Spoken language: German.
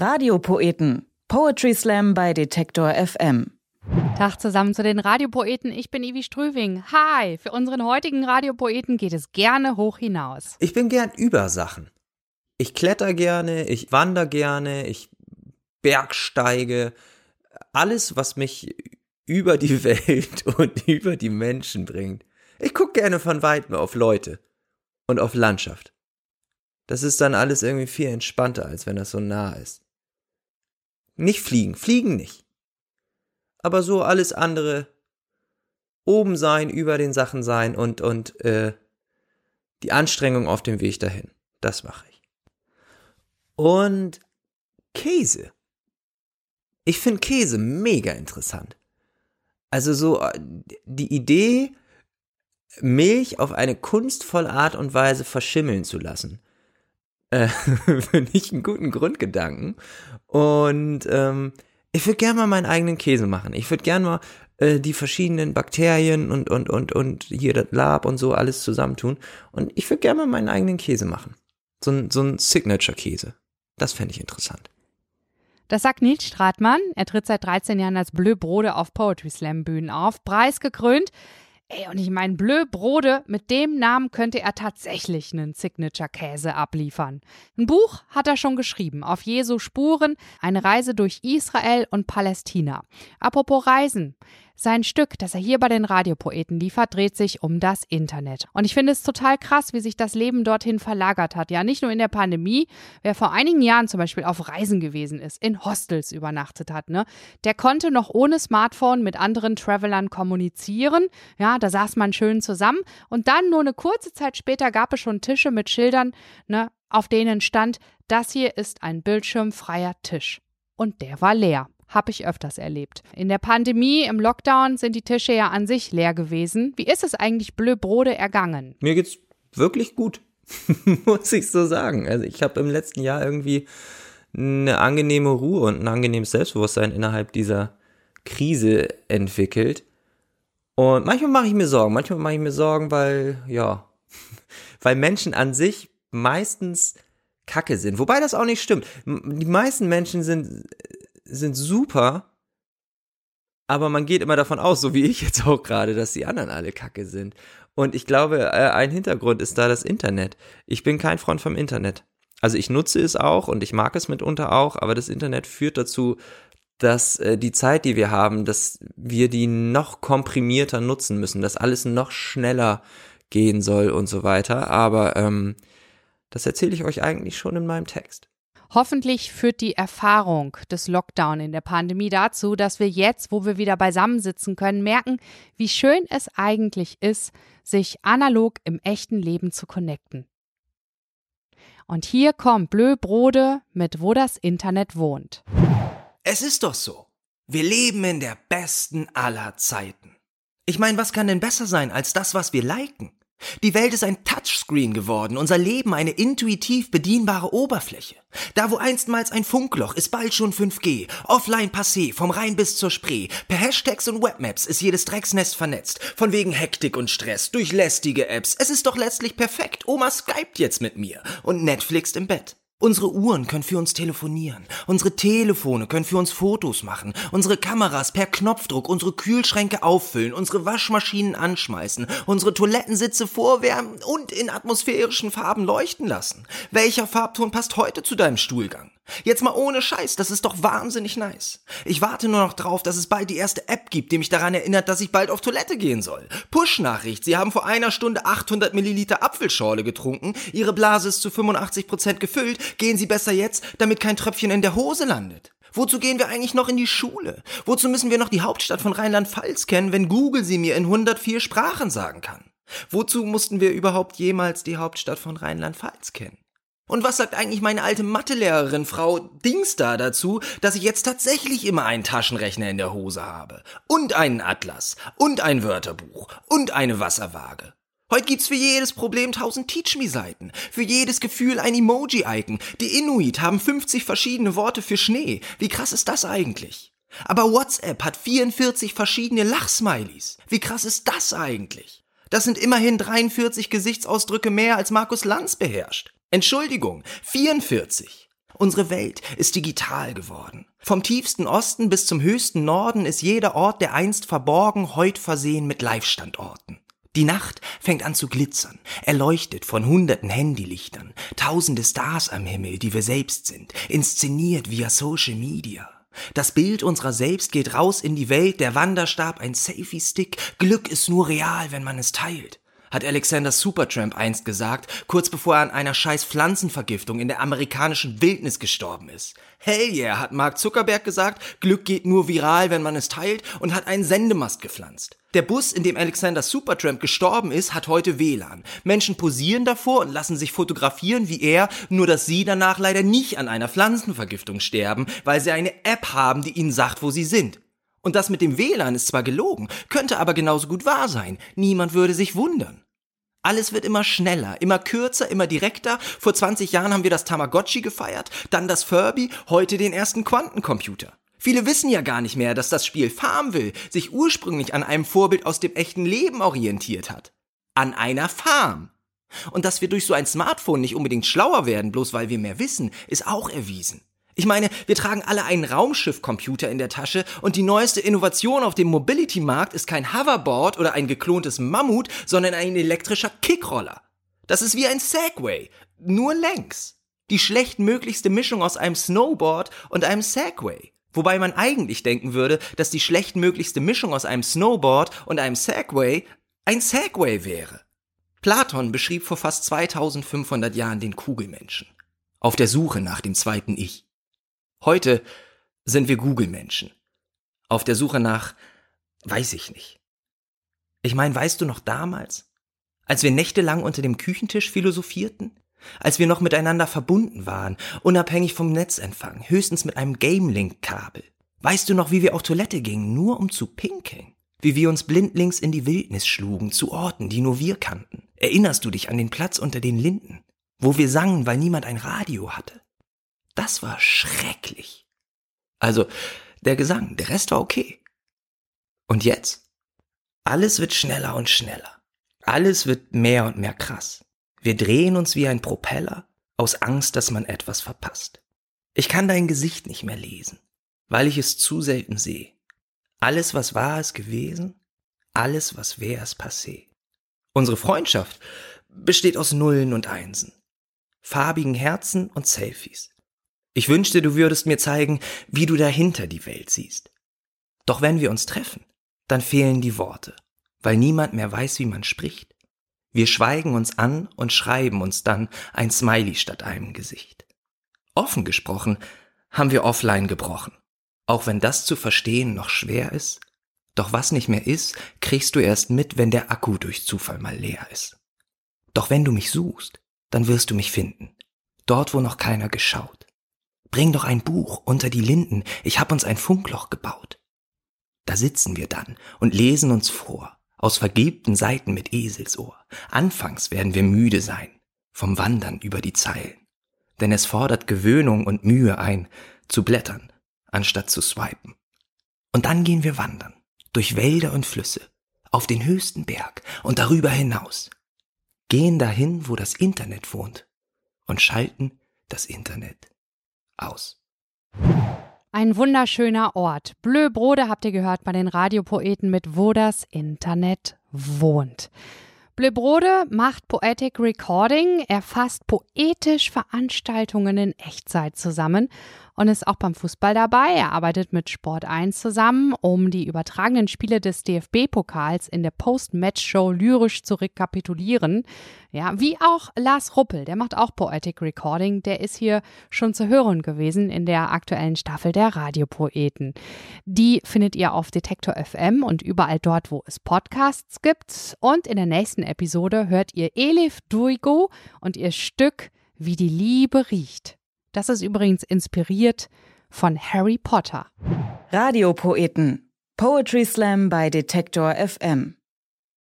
Radiopoeten. Poetry Slam bei Detektor FM. Tag zusammen zu den Radiopoeten. Ich bin Ivi Strüving. Hi! Für unseren heutigen Radiopoeten geht es gerne hoch hinaus. Ich bin gern über Sachen. Ich kletter gerne, ich wander gerne, ich bergsteige. Alles, was mich über die Welt und über die Menschen bringt. Ich gucke gerne von weitem auf Leute und auf Landschaft. Das ist dann alles irgendwie viel entspannter, als wenn das so nah ist. Nicht fliegen, fliegen nicht. Aber so alles andere oben sein, über den Sachen sein und, und äh, die Anstrengung auf dem Weg dahin. Das mache ich. Und Käse. Ich finde Käse mega interessant. Also so äh, die Idee, Milch auf eine kunstvolle Art und Weise verschimmeln zu lassen. Äh, Finde ich einen guten Grundgedanken. Und ähm, ich würde gerne mal meinen eigenen Käse machen. Ich würde gerne mal äh, die verschiedenen Bakterien und, und, und, und hier das Lab und so alles zusammentun. Und ich würde gerne mal meinen eigenen Käse machen. So ein, so ein Signature-Käse. Das fände ich interessant. Das sagt Nils Stratmann. Er tritt seit 13 Jahren als Bleu Brode auf Poetry Slam Bühnen auf. Preisgekrönt. Ey, und ich meine, Bleu Brode, mit dem Namen könnte er tatsächlich einen Signature-Käse abliefern. Ein Buch hat er schon geschrieben, auf Jesu Spuren, eine Reise durch Israel und Palästina. Apropos Reisen. Sein Stück, das er hier bei den Radiopoeten liefert, dreht sich um das Internet. Und ich finde es total krass, wie sich das Leben dorthin verlagert hat. Ja, nicht nur in der Pandemie. Wer vor einigen Jahren zum Beispiel auf Reisen gewesen ist, in Hostels übernachtet hat, ne, der konnte noch ohne Smartphone mit anderen Travelern kommunizieren. Ja, da saß man schön zusammen. Und dann nur eine kurze Zeit später gab es schon Tische mit Schildern, ne, auf denen stand, das hier ist ein bildschirmfreier Tisch. Und der war leer. Habe ich öfters erlebt. In der Pandemie, im Lockdown sind die Tische ja an sich leer gewesen. Wie ist es eigentlich Bleu Brode ergangen? Mir geht's wirklich gut, muss ich so sagen. Also ich habe im letzten Jahr irgendwie eine angenehme Ruhe und ein angenehmes Selbstbewusstsein innerhalb dieser Krise entwickelt. Und manchmal mache ich mir Sorgen. Manchmal mache ich mir Sorgen, weil, ja, weil Menschen an sich meistens Kacke sind. Wobei das auch nicht stimmt. Die meisten Menschen sind sind super, aber man geht immer davon aus, so wie ich jetzt auch gerade, dass die anderen alle Kacke sind. Und ich glaube, äh, ein Hintergrund ist da das Internet. Ich bin kein Freund vom Internet. Also ich nutze es auch und ich mag es mitunter auch, aber das Internet führt dazu, dass äh, die Zeit, die wir haben, dass wir die noch komprimierter nutzen müssen, dass alles noch schneller gehen soll und so weiter. Aber ähm, das erzähle ich euch eigentlich schon in meinem Text. Hoffentlich führt die Erfahrung des Lockdown in der Pandemie dazu, dass wir jetzt, wo wir wieder beisammensitzen können, merken, wie schön es eigentlich ist, sich analog im echten Leben zu connecten. Und hier kommt Bleu Brode mit Wo das Internet wohnt. Es ist doch so. Wir leben in der besten aller Zeiten. Ich meine, was kann denn besser sein als das, was wir liken? Die Welt ist ein Touchscreen geworden, unser Leben eine intuitiv bedienbare Oberfläche. Da wo einstmals ein Funkloch ist bald schon 5G, offline passé, vom Rhein bis zur Spree. Per Hashtags und Webmaps ist jedes Drecksnest vernetzt, von wegen Hektik und Stress, durch lästige Apps. Es ist doch letztlich perfekt. Oma skypt jetzt mit mir und Netflix im Bett. Unsere Uhren können für uns telefonieren, unsere Telefone können für uns Fotos machen, unsere Kameras per Knopfdruck unsere Kühlschränke auffüllen, unsere Waschmaschinen anschmeißen, unsere Toilettensitze vorwärmen und in atmosphärischen Farben leuchten lassen. Welcher Farbton passt heute zu deinem Stuhlgang? Jetzt mal ohne Scheiß, das ist doch wahnsinnig nice. Ich warte nur noch drauf, dass es bald die erste App gibt, die mich daran erinnert, dass ich bald auf Toilette gehen soll. Push-Nachricht, Sie haben vor einer Stunde 800 Milliliter Apfelschorle getrunken, Ihre Blase ist zu 85 Prozent gefüllt, gehen Sie besser jetzt, damit kein Tröpfchen in der Hose landet. Wozu gehen wir eigentlich noch in die Schule? Wozu müssen wir noch die Hauptstadt von Rheinland-Pfalz kennen, wenn Google sie mir in 104 Sprachen sagen kann? Wozu mussten wir überhaupt jemals die Hauptstadt von Rheinland-Pfalz kennen? Und was sagt eigentlich meine alte Mathelehrerin Frau Dings da dazu, dass ich jetzt tatsächlich immer einen Taschenrechner in der Hose habe? Und einen Atlas. Und ein Wörterbuch. Und eine Wasserwaage. Heute gibt's für jedes Problem tausend Teach-Me-Seiten. Für jedes Gefühl ein Emoji-Icon. Die Inuit haben 50 verschiedene Worte für Schnee. Wie krass ist das eigentlich? Aber WhatsApp hat 44 verschiedene Lachsmilies. Wie krass ist das eigentlich? Das sind immerhin 43 Gesichtsausdrücke mehr als Markus Lanz beherrscht. Entschuldigung, 44. Unsere Welt ist digital geworden. Vom tiefsten Osten bis zum höchsten Norden ist jeder Ort, der einst verborgen, heut versehen mit Live-Standorten. Die Nacht fängt an zu glitzern, erleuchtet von hunderten Handylichtern, tausende Stars am Himmel, die wir selbst sind, inszeniert via Social Media. Das Bild unserer selbst geht raus in die Welt, der Wanderstab ein Selfie-Stick, Glück ist nur real, wenn man es teilt hat Alexander Supertramp einst gesagt, kurz bevor er an einer scheiß Pflanzenvergiftung in der amerikanischen Wildnis gestorben ist. Hell yeah, hat Mark Zuckerberg gesagt, Glück geht nur viral, wenn man es teilt und hat einen Sendemast gepflanzt. Der Bus, in dem Alexander Supertramp gestorben ist, hat heute WLAN. Menschen posieren davor und lassen sich fotografieren wie er, nur dass sie danach leider nicht an einer Pflanzenvergiftung sterben, weil sie eine App haben, die ihnen sagt, wo sie sind. Und das mit dem WLAN ist zwar gelogen, könnte aber genauso gut wahr sein. Niemand würde sich wundern. Alles wird immer schneller, immer kürzer, immer direkter. Vor 20 Jahren haben wir das Tamagotchi gefeiert, dann das Furby, heute den ersten Quantencomputer. Viele wissen ja gar nicht mehr, dass das Spiel Farmville sich ursprünglich an einem Vorbild aus dem echten Leben orientiert hat. An einer Farm. Und dass wir durch so ein Smartphone nicht unbedingt schlauer werden, bloß weil wir mehr wissen, ist auch erwiesen. Ich meine, wir tragen alle einen Raumschiffcomputer in der Tasche und die neueste Innovation auf dem Mobility-Markt ist kein Hoverboard oder ein geklontes Mammut, sondern ein elektrischer Kickroller. Das ist wie ein Segway, nur längs. Die schlechtmöglichste Mischung aus einem Snowboard und einem Segway. Wobei man eigentlich denken würde, dass die schlechtmöglichste Mischung aus einem Snowboard und einem Segway ein Segway wäre. Platon beschrieb vor fast 2500 Jahren den Kugelmenschen. Auf der Suche nach dem zweiten Ich. Heute sind wir Google-Menschen. Auf der Suche nach, weiß ich nicht. Ich meine, weißt du noch damals, als wir nächtelang unter dem Küchentisch philosophierten? Als wir noch miteinander verbunden waren, unabhängig vom Netzempfang, höchstens mit einem Game-Link-Kabel. Weißt du noch, wie wir auf Toilette gingen, nur um zu pinkeln? Wie wir uns blindlings in die Wildnis schlugen, zu Orten, die nur wir kannten? Erinnerst du dich an den Platz unter den Linden, wo wir sangen, weil niemand ein Radio hatte? Das war schrecklich. Also, der Gesang, der Rest war okay. Und jetzt? Alles wird schneller und schneller. Alles wird mehr und mehr krass. Wir drehen uns wie ein Propeller aus Angst, dass man etwas verpasst. Ich kann dein Gesicht nicht mehr lesen, weil ich es zu selten sehe. Alles, was war, ist gewesen. Alles, was wäre, ist passé. Unsere Freundschaft besteht aus Nullen und Einsen, farbigen Herzen und Selfies. Ich wünschte, du würdest mir zeigen, wie du dahinter die Welt siehst. Doch wenn wir uns treffen, dann fehlen die Worte, weil niemand mehr weiß, wie man spricht. Wir schweigen uns an und schreiben uns dann ein Smiley statt einem Gesicht. Offen gesprochen haben wir offline gebrochen, auch wenn das zu verstehen noch schwer ist. Doch was nicht mehr ist, kriegst du erst mit, wenn der Akku durch Zufall mal leer ist. Doch wenn du mich suchst, dann wirst du mich finden, dort wo noch keiner geschaut. Bring doch ein Buch unter die Linden, ich hab uns ein Funkloch gebaut. Da sitzen wir dann und lesen uns vor, aus vergebten Seiten mit Eselsohr. Anfangs werden wir müde sein, vom Wandern über die Zeilen. Denn es fordert Gewöhnung und Mühe ein, zu blättern, anstatt zu swipen. Und dann gehen wir wandern, durch Wälder und Flüsse, auf den höchsten Berg und darüber hinaus. Gehen dahin, wo das Internet wohnt und schalten das Internet aus. Ein wunderschöner Ort. Bleu Brode habt ihr gehört bei den Radiopoeten mit Wo das Internet wohnt. Bleu Brode macht Poetic Recording, er fasst poetisch Veranstaltungen in Echtzeit zusammen und ist auch beim Fußball dabei. Er arbeitet mit Sport 1 zusammen, um die übertragenen Spiele des DFB-Pokals in der Post-Match-Show lyrisch zu rekapitulieren. Ja, wie auch Lars Ruppel, der macht auch Poetic Recording. Der ist hier schon zu hören gewesen in der aktuellen Staffel der Radiopoeten. Die findet ihr auf Detektor FM und überall dort, wo es Podcasts gibt. Und in der nächsten Episode hört ihr Elif Duigo und ihr Stück Wie die Liebe riecht. Das ist übrigens inspiriert von Harry Potter. Radiopoeten. Poetry Slam bei Detektor FM.